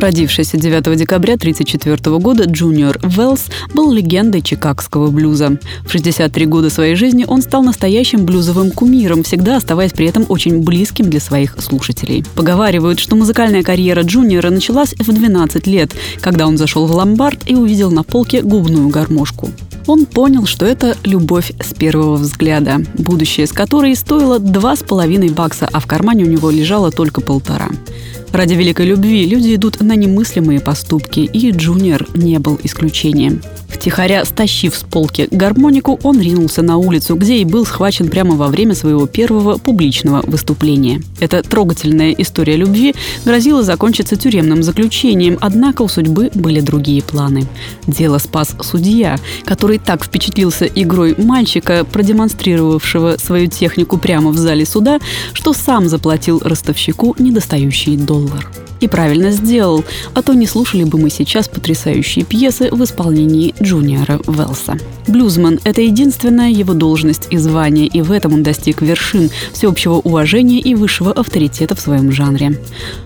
Родившийся 9 декабря 1934 года Джуниор Велс был легендой чикагского блюза. В 63 года своей жизни он стал настоящим блюзовым кумиром, всегда оставаясь при этом очень близким для своих слушателей. Поговаривают, что музыкальная карьера Джуниора началась в 12 лет, когда он зашел в ломбард и увидел на полке губную гармошку. Он понял, что это любовь с первого взгляда, будущее с которой стоило два с половиной бакса, а в кармане у него лежало только полтора. Ради великой любви люди идут на немыслимые поступки, и Джуниор не был исключением. Втихаря стащив с полки гармонику, он ринулся на улицу, где и был схвачен прямо во время своего первого публичного выступления. Эта трогательная история любви грозила закончиться тюремным заключением, однако у судьбы были другие планы. Дело спас судья, который так впечатлился игрой мальчика, продемонстрировавшего свою технику прямо в зале суда, что сам заплатил ростовщику недостающий доллар. И правильно сделал, а то не слушали бы мы сейчас потрясающие пьесы в исполнении Джуниора Велса. Блюзман – это единственная его должность и звание, и в этом он достиг вершин всеобщего уважения и высшего авторитета в своем жанре.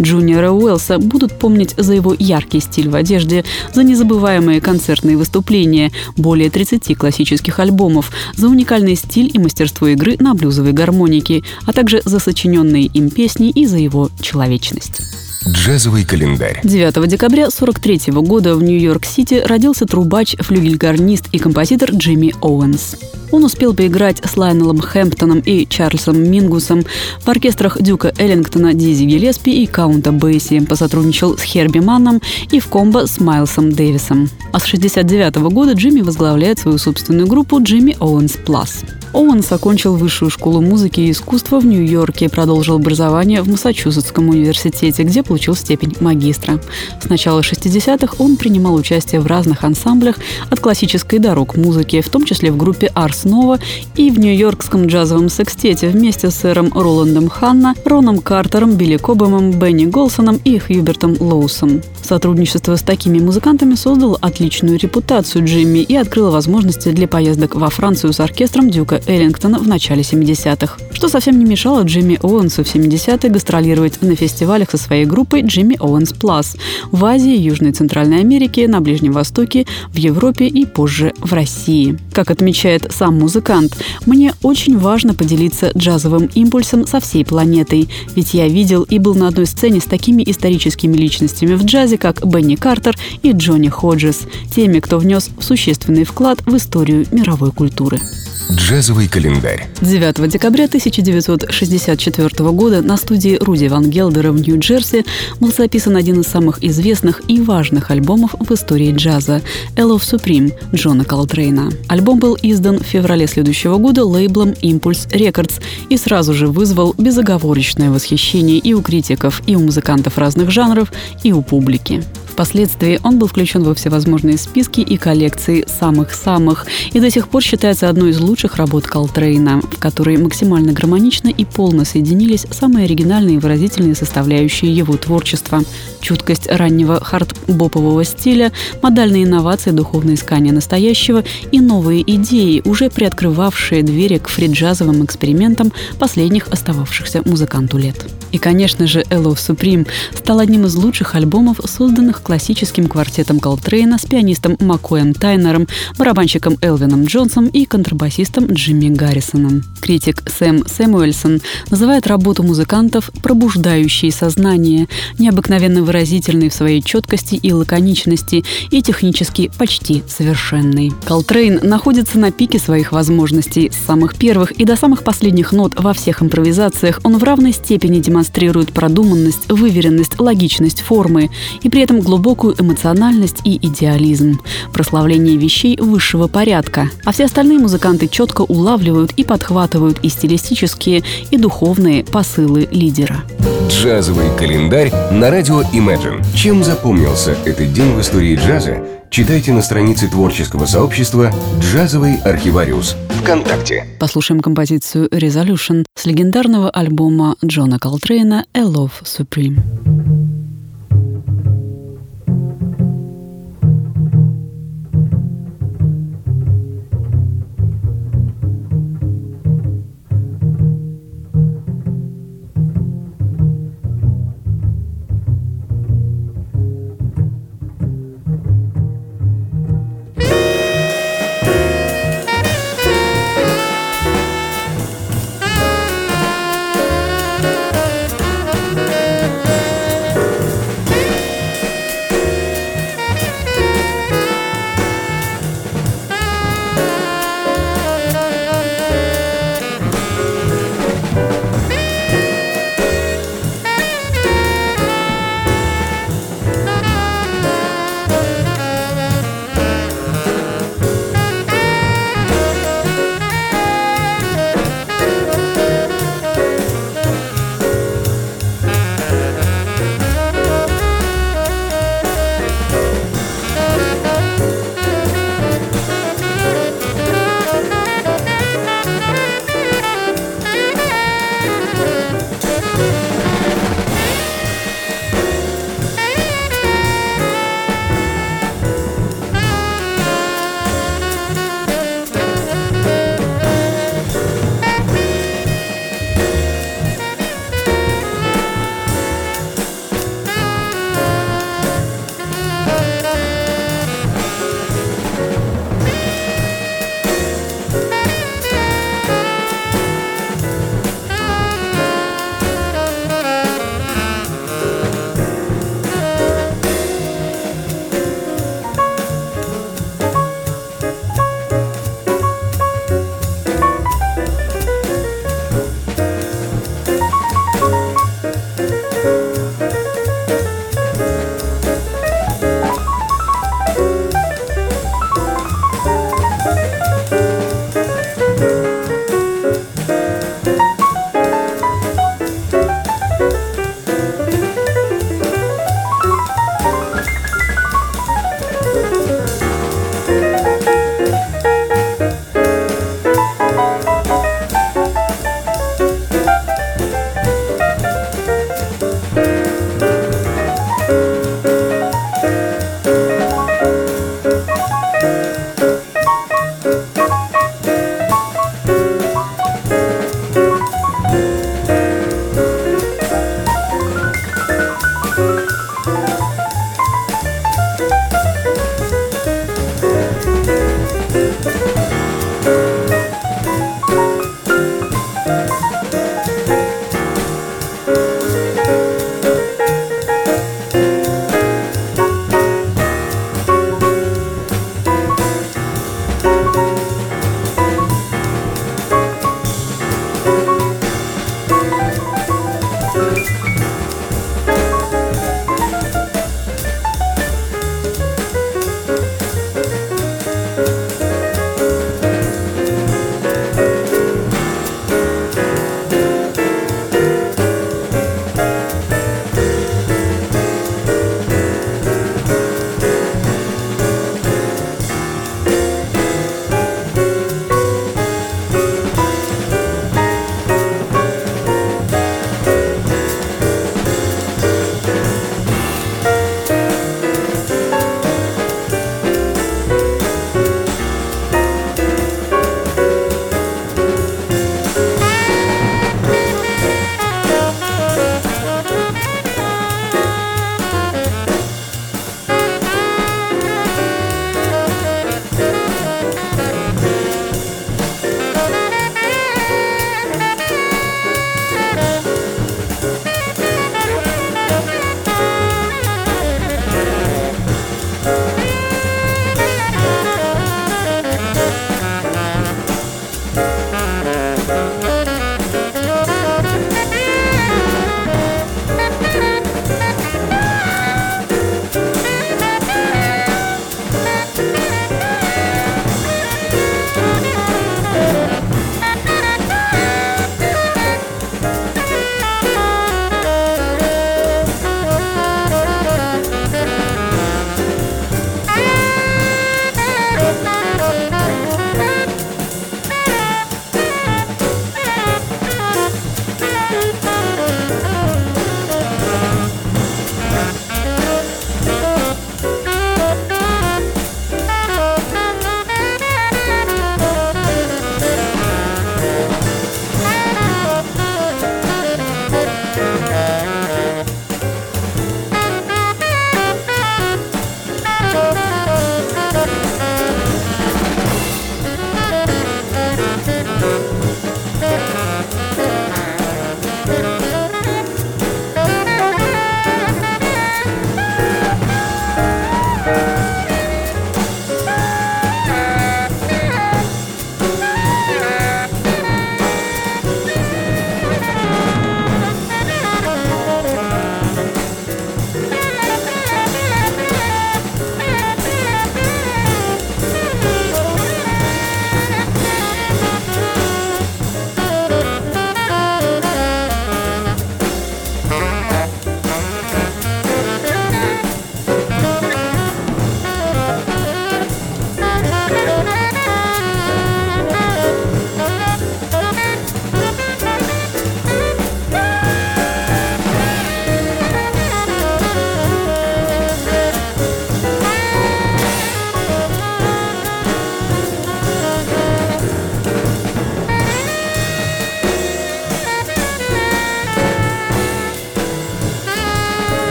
Джуниора Уэлса будут помнить за его яркий стиль в одежде, за незабываемые концертные выступления, более 30 классических альбомов, за уникальный стиль и мастерство игры на блюзовой гармонике, а также за сочиненные им песни и за его человечность. Джазовый календарь. 9 декабря 1943 года в Нью-Йорк-Сити родился трубач, флюгельгарнист и композитор Джимми Оуэнс. Он успел поиграть с Лайнелом Хэмптоном и Чарльзом Мингусом в оркестрах Дюка Эллингтона, Диззи Гиллеспи и Каунта Бейси, посотрудничал с Херби Манном и в комбо с Майлсом Дэвисом. А с 1969 года Джимми возглавляет свою собственную группу Jimmy Owens Plus. Оуэнс окончил высшую школу музыки и искусства в Нью-Йорке и продолжил образование в Массачусетском университете, где получил степень магистра. С начала 60-х он принимал участие в разных ансамблях от классической до рок-музыки, в том числе в группе Ars Nova и в нью-йоркском джазовом секстете вместе с сэром Роландом Ханна, Роном Картером, Билли Кобомом, Бенни Голсоном и Хьюбертом Лоусом. Сотрудничество с такими музыкантами создало отличную репутацию Джимми и открыло возможности для поездок во Францию с оркестром Дюка Эллингтона в начале 70-х, что совсем не мешало Джимми Оуэнсу в 70-е гастролировать на фестивалях со своей группой Джимми Оуэнс Плас в Азии, Южной и Центральной Америке, на Ближнем Востоке, в Европе и позже в России. Как отмечает сам музыкант, мне очень важно поделиться джазовым импульсом со всей планетой, ведь я видел и был на одной сцене с такими историческими личностями в джазе, как Бенни Картер и Джонни Ходжес, теми, кто внес существенный вклад в историю мировой культуры. Джазовый календарь. 9 декабря 1964 года на студии Руди Ван Гелдера в Нью-Джерси был записан один из самых известных и важных альбомов в истории джаза «Ell of Supreme» Джона Колтрейна. Альбом был издан в феврале следующего года лейблом Impulse Records и сразу же вызвал безоговорочное восхищение и у критиков, и у музыкантов разных жанров, и у публики. Впоследствии он был включен во всевозможные списки и коллекции самых-самых и до сих пор считается одной из лучших работ Колтрейна, в которой максимально гармонично и полно соединились самые оригинальные и выразительные составляющие его творчества. Чуткость раннего хард-бопового стиля, модальные инновации, духовное искание настоящего и новые идеи, уже приоткрывавшие двери к фриджазовым экспериментам последних остававшихся музыканту лет. И, конечно же, «Hello Supreme» стал одним из лучших альбомов, созданных классическим квартетом Колтрейна с пианистом Маккоем Тайнером, барабанщиком Элвином Джонсом и контрабасистом Джимми Гаррисоном. Критик Сэм Сэмуэльсон называет работу музыкантов «пробуждающей сознание», необыкновенно выразительной в своей четкости и лаконичности и технически почти совершенной. Колтрейн находится на пике своих возможностей. С самых первых и до самых последних нот во всех импровизациях он в равной степени демонстрирует продуманность, выверенность, логичность формы и при этом глубокую эмоциональность и идеализм, прославление вещей высшего порядка, а все остальные музыканты четко улавливают и подхватывают и стилистические, и духовные посылы лидера. Джазовый календарь на радио Imagine. Чем запомнился этот день в истории джаза, читайте на странице творческого сообщества «Джазовый архивариус» ВКонтакте. Послушаем композицию «Resolution» с легендарного альбома Джона Колтрейна «A Love Supreme».